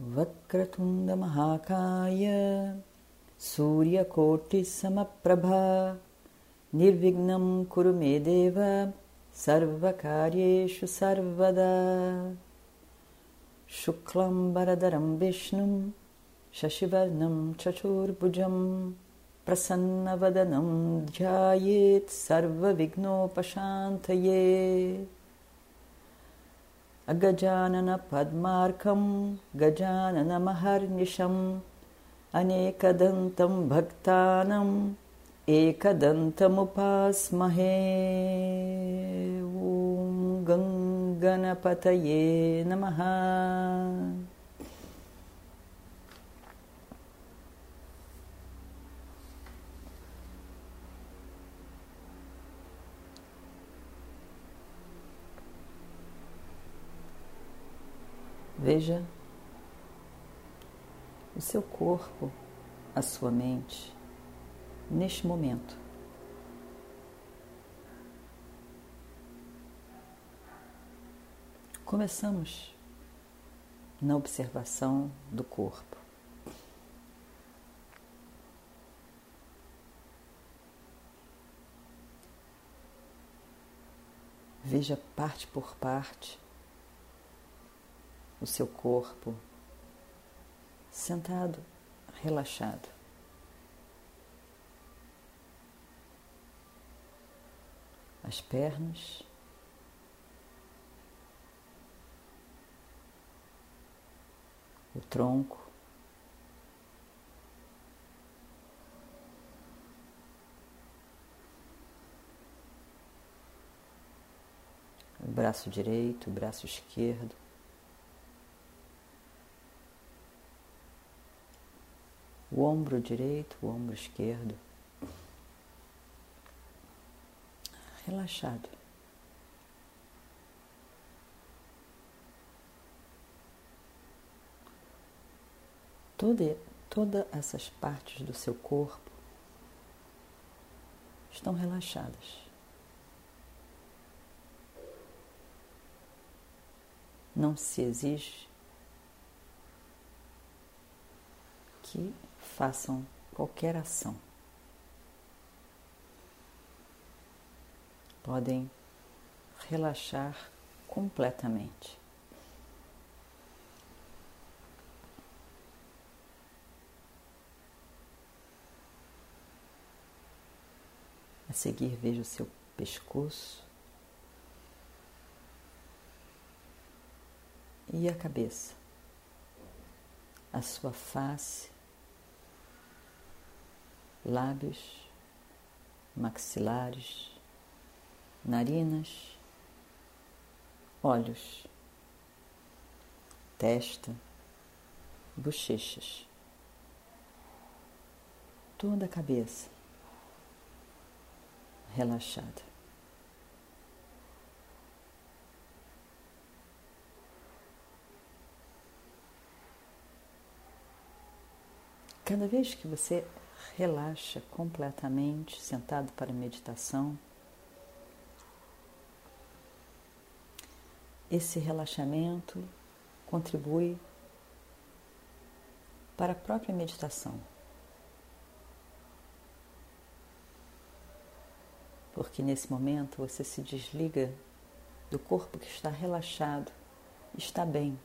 वक्रतुण्ड महाकाय सूर्यकोटिसमप्रभा निर्विघ्नं कुरु मे देव सर्वकार्येषु सर्वदा। शुक्लं वरदरं विष्णुं शशिवर्णं चतुर्भुजं प्रसन्नवदनं ध्यायेत् सर्वविघ्नोपशान्तये अगजाननपद्मार्कं गजाननमहर्निशम् अनेकदन्तं भक्तानाम् एकदन्तमुपास्महे। ॐ गङ्गणपतये नमः Veja o seu corpo, a sua mente, neste momento. Começamos na observação do corpo. Veja parte por parte o seu corpo sentado, relaxado. As pernas, o tronco, o braço direito, o braço esquerdo. O ombro direito, o ombro esquerdo. Relaxado. Toda, todas essas partes do seu corpo estão relaxadas. Não se exige que façam qualquer ação. Podem relaxar completamente. A seguir, veja o seu pescoço e a cabeça, a sua face lábios, maxilares, narinas, olhos, testa, bochechas, toda a cabeça relaxada. Cada vez que você relaxa completamente, sentado para meditação. Esse relaxamento contribui para a própria meditação. Porque nesse momento você se desliga do corpo que está relaxado, está bem.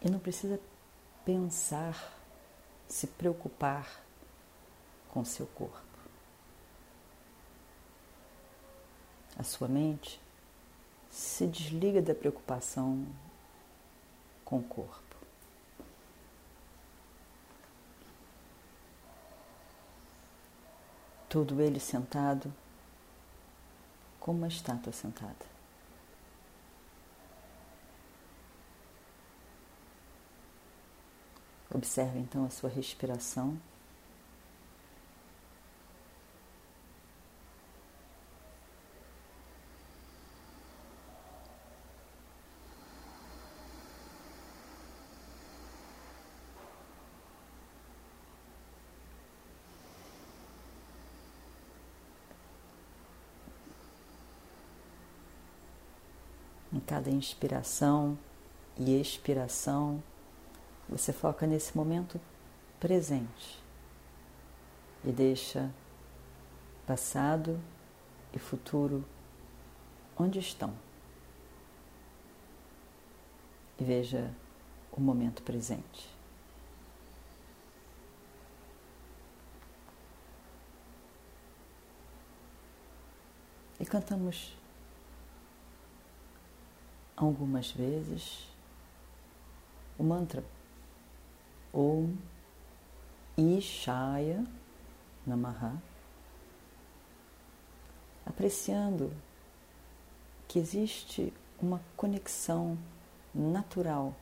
E não precisa pensar se preocupar com seu corpo. A sua mente se desliga da preocupação com o corpo. Todo ele sentado como uma estátua sentada. Observe então a sua respiração. Em cada inspiração e expiração, você foca nesse momento presente e deixa passado e futuro onde estão. E veja o momento presente. E cantamos algumas vezes o mantra Om Ishaya Namaha, apreciando que existe uma conexão natural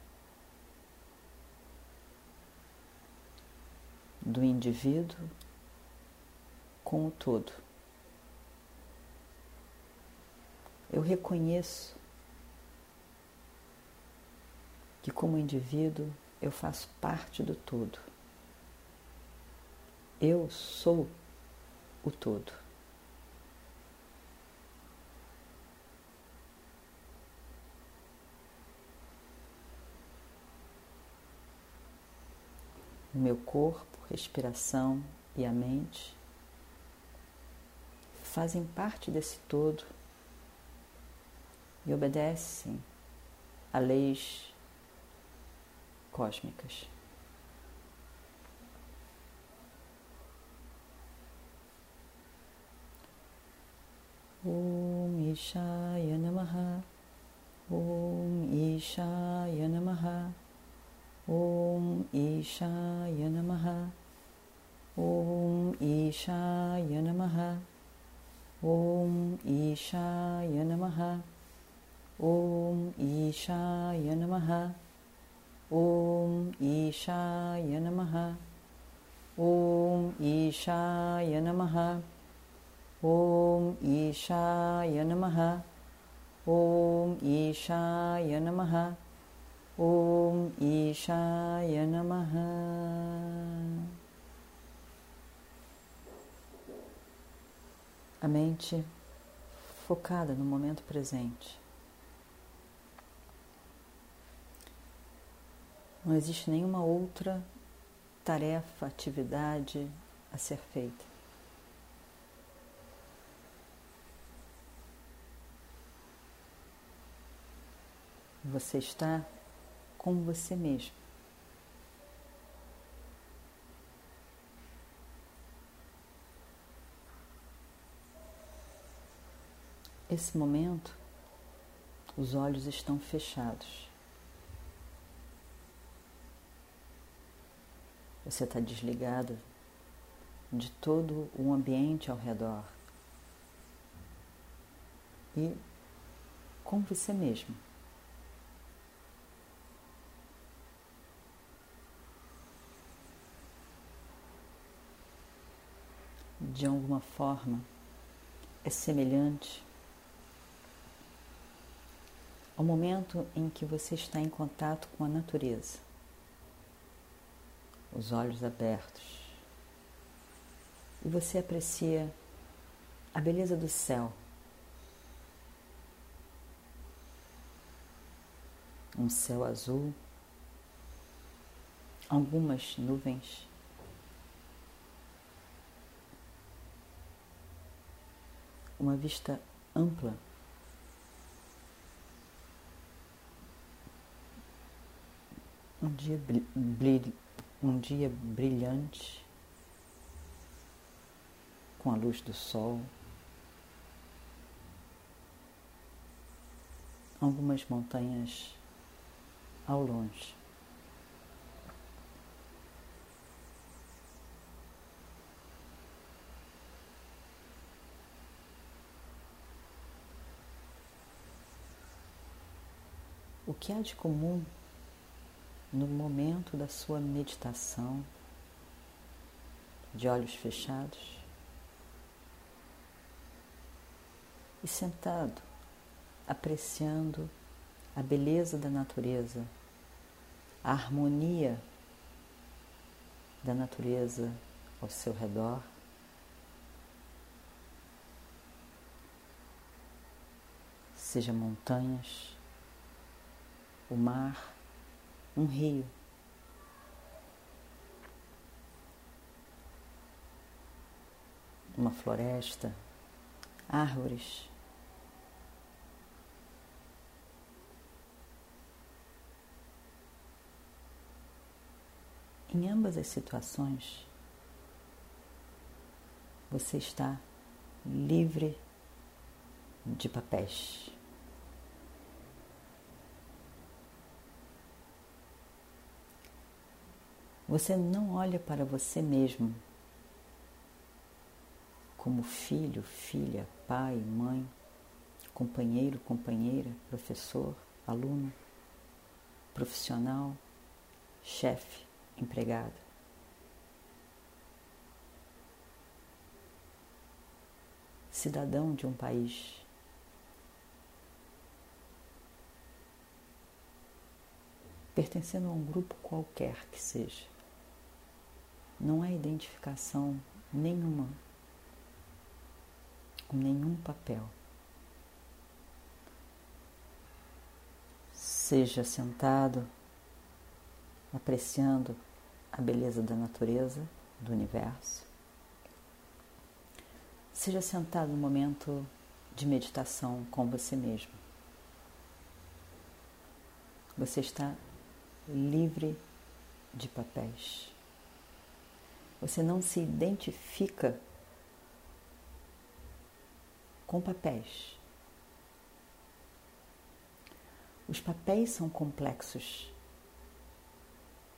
do indivíduo com o todo. Eu reconheço que, como indivíduo, eu faço parte do todo. Eu sou o todo. O meu corpo, respiração e a mente fazem parte desse todo e obedecem a leis cósmicas. Om Ishaya Namaha. Om Ishaya Namaha. Om Ishaya Namaha. Om Ishaya Namaha. Om Ishaya Namaha. Om Ishaya Namaha Om Ishaya Namaha. Om Ishaya Namaha. Om Ishaya Namaha. Om Ishaya Namaha. Om Ishaya Namaha. A mente focada no momento presente. Não existe nenhuma outra tarefa, atividade a ser feita. Você está com você mesmo. Esse momento, os olhos estão fechados. Você está desligado de todo o ambiente ao redor e com você mesmo. De alguma forma, é semelhante ao momento em que você está em contato com a natureza os olhos abertos, e você aprecia a beleza do céu. Um céu azul, algumas nuvens. Uma vista ampla. Um dia brilho um dia brilhante, com a luz do sol, algumas montanhas ao longe. O que há de comum no momento da sua meditação, de olhos fechados e sentado, apreciando a beleza da natureza, a harmonia da natureza ao seu redor. Seja montanhas, o mar, um rio. Uma floresta, árvores. Em ambas as situações, você está livre de papéis. Você não olha para você mesmo como filho, filha, pai, mãe, companheiro, companheira, professor, aluno, profissional, chefe empregado. Cidadão de um país. Pertencendo a um grupo qualquer que seja. Não há identificação nenhuma com nenhum papel. Seja sentado, apreciando a beleza da natureza, do universo. Seja sentado no momento de meditação com você mesmo. Você está livre de papéis. Você não se identifica com papéis. Os papéis são complexos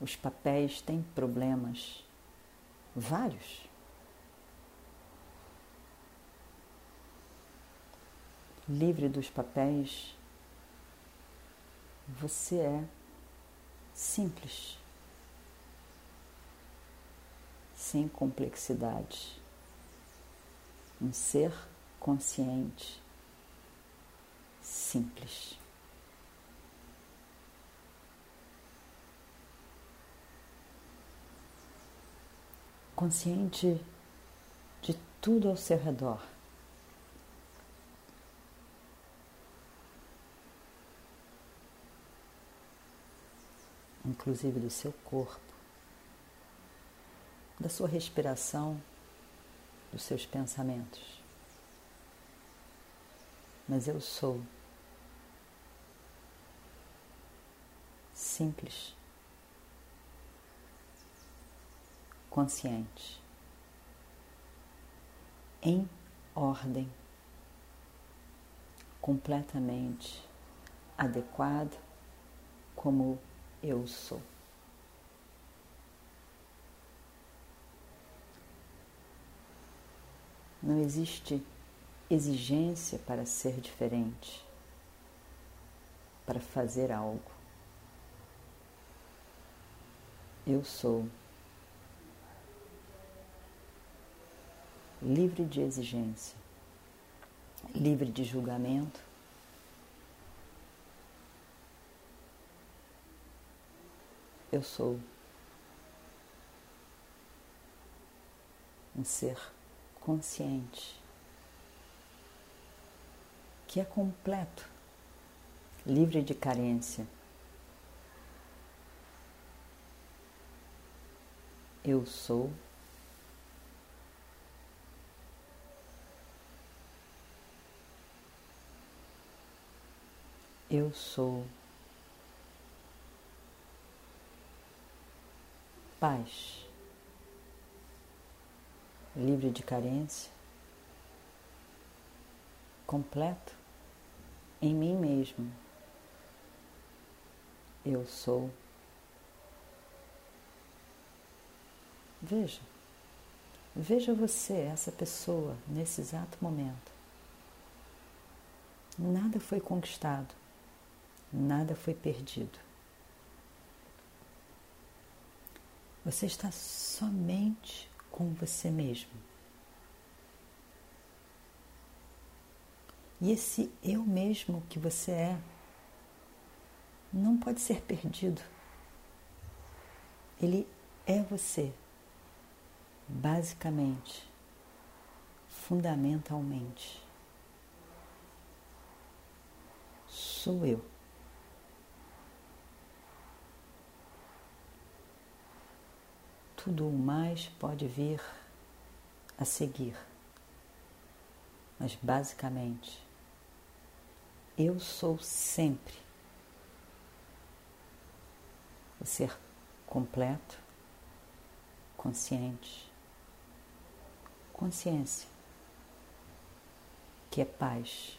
os papéis têm problemas, vários. Livre dos papéis, você é simples, sem complexidade, um ser consciente, simples. consciente de tudo ao seu redor. Inclusive do seu corpo, da sua respiração, dos seus pensamentos. Mas eu sou simples. consciente, em ordem, completamente adequado como eu sou. Não existe exigência para ser diferente, para fazer algo. Eu sou livre de exigência, livre de julgamento. Eu sou um ser consciente que é completo, livre de carência. Eu sou Eu sou paz, livre de carência, completo em mim mesmo. Eu sou. Veja, veja você, essa pessoa, nesse exato momento. Nada foi conquistado nada foi perdido. Você está somente com você mesmo. E esse eu mesmo que você é não pode ser perdido. Ele é você, basicamente, fundamentalmente. Sou eu. Tudo o mais pode vir a seguir, mas basicamente, eu sou sempre o ser completo, consciente, consciência, que é paz.